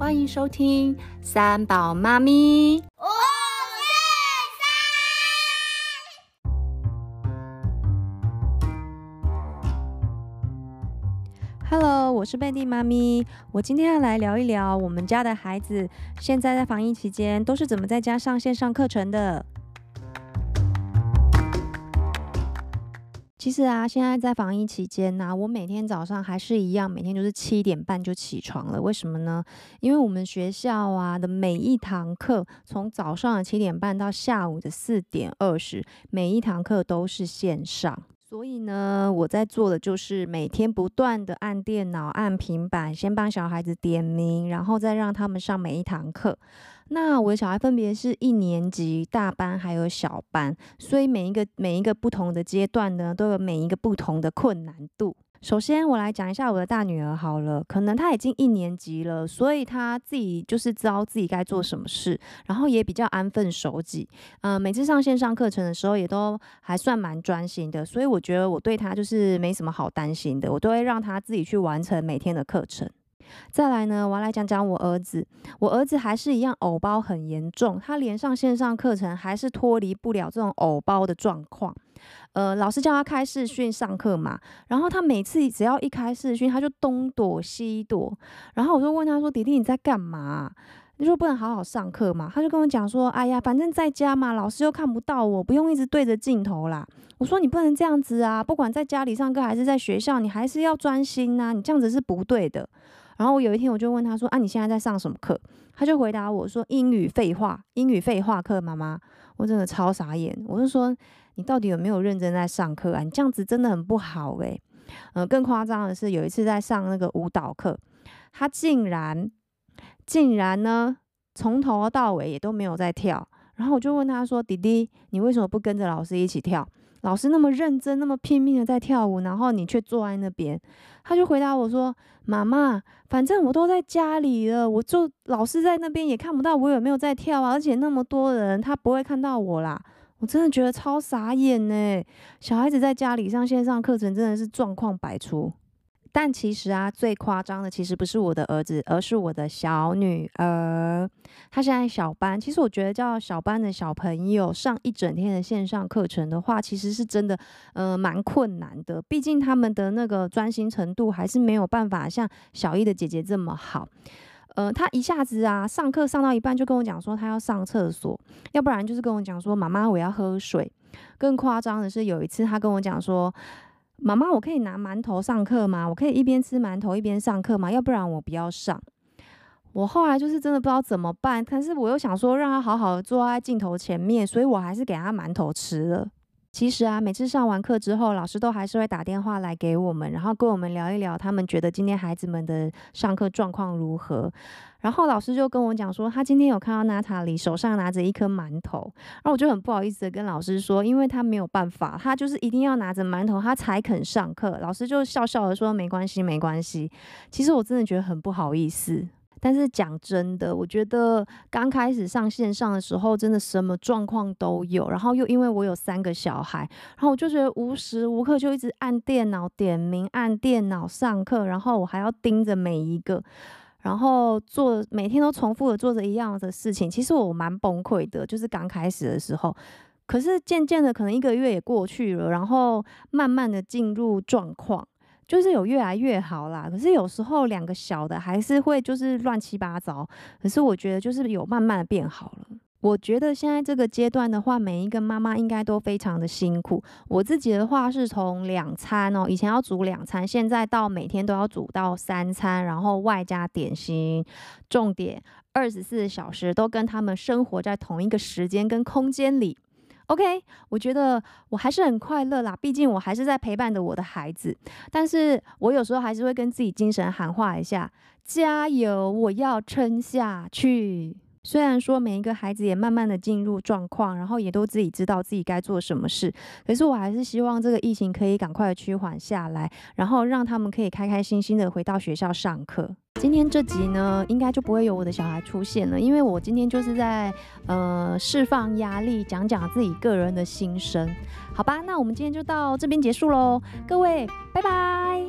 欢迎收听三宝妈咪。五四三，Hello，我是贝蒂妈咪。我今天要来聊一聊我们家的孩子现在在防疫期间都是怎么在家上线上课程的。其实啊，现在在防疫期间呢，我每天早上还是一样，每天就是七点半就起床了。为什么呢？因为我们学校啊的每一堂课，从早上的七点半到下午的四点二十，每一堂课都是线上。所以呢，我在做的就是每天不断的按电脑、按平板，先帮小孩子点名，然后再让他们上每一堂课。那我的小孩分别是一年级、大班还有小班，所以每一个每一个不同的阶段呢，都有每一个不同的困难度。首先，我来讲一下我的大女儿好了，可能她已经一年级了，所以她自己就是知道自己该做什么事，然后也比较安分守己。嗯，每次上线上课程的时候，也都还算蛮专心的，所以我觉得我对她就是没什么好担心的，我都会让她自己去完成每天的课程。再来呢，我要来讲讲我儿子。我儿子还是一样偶包很严重，他连上线上课程还是脱离不了这种偶包的状况。呃，老师叫他开视讯上课嘛，然后他每次只要一开视讯，他就东躲西躲。然后我就问他说：“弟弟你在干嘛？你说不能好好上课嘛？”他就跟我讲说：“哎呀，反正在家嘛，老师又看不到我，不用一直对着镜头啦。”我说：“你不能这样子啊，不管在家里上课还是在学校，你还是要专心呐，你这样子是不对的。”然后我有一天我就问他说：“啊，你现在在上什么课？”他就回答我说：“英语废话，英语废话课。”妈妈，我真的超傻眼。我就说：“你到底有没有认真在上课啊？你这样子真的很不好诶。嗯，更夸张的是，有一次在上那个舞蹈课，他竟然竟然呢从头到尾也都没有在跳。然后我就问他说：“弟弟，你为什么不跟着老师一起跳？”老师那么认真，那么拼命的在跳舞，然后你却坐在那边。他就回答我说：“妈妈，反正我都在家里了，我就老师在那边也看不到我有没有在跳啊，而且那么多人，他不会看到我啦。”我真的觉得超傻眼呢。小孩子在家里上线上课程，真的是状况百出。但其实啊，最夸张的其实不是我的儿子，而是我的小女儿。她现在小班，其实我觉得叫小班的小朋友上一整天的线上课程的话，其实是真的，呃，蛮困难的。毕竟他们的那个专心程度还是没有办法像小一的姐姐这么好。呃，他一下子啊，上课上到一半就跟我讲说他要上厕所，要不然就是跟我讲说妈妈我要喝水。更夸张的是有一次他跟我讲说。妈妈，我可以拿馒头上课吗？我可以一边吃馒头一边上课吗？要不然我不要上。我后来就是真的不知道怎么办，但是我又想说让他好好坐在镜头前面，所以我还是给他馒头吃了。其实啊，每次上完课之后，老师都还是会打电话来给我们，然后跟我们聊一聊，他们觉得今天孩子们的上课状况如何。然后老师就跟我讲说，他今天有看到娜塔莉手上拿着一颗馒头，然后我就很不好意思的跟老师说，因为他没有办法，他就是一定要拿着馒头，他才肯上课。老师就笑笑的说，没关系，没关系。其实我真的觉得很不好意思。但是讲真的，我觉得刚开始上线上的时候，真的什么状况都有。然后又因为我有三个小孩，然后我就觉得无时无刻就一直按电脑点名，按电脑上课，然后我还要盯着每一个，然后做每天都重复的做着一样的事情。其实我蛮崩溃的，就是刚开始的时候。可是渐渐的，可能一个月也过去了，然后慢慢的进入状况。就是有越来越好啦，可是有时候两个小的还是会就是乱七八糟。可是我觉得就是有慢慢的变好了。我觉得现在这个阶段的话，每一个妈妈应该都非常的辛苦。我自己的话是从两餐哦，以前要煮两餐，现在到每天都要煮到三餐，然后外加点心。重点，二十四小时都跟他们生活在同一个时间跟空间里。OK，我觉得我还是很快乐啦，毕竟我还是在陪伴着我的孩子。但是我有时候还是会跟自己精神喊话一下：加油，我要撑下去。虽然说每一个孩子也慢慢的进入状况，然后也都自己知道自己该做什么事，可是我还是希望这个疫情可以赶快的趋缓下来，然后让他们可以开开心心的回到学校上课。今天这集呢应该就不会有我的小孩出现了因为我今天就是在呃释放压力讲讲自己个人的心声。好吧那我们今天就到这边结束喽各位拜拜。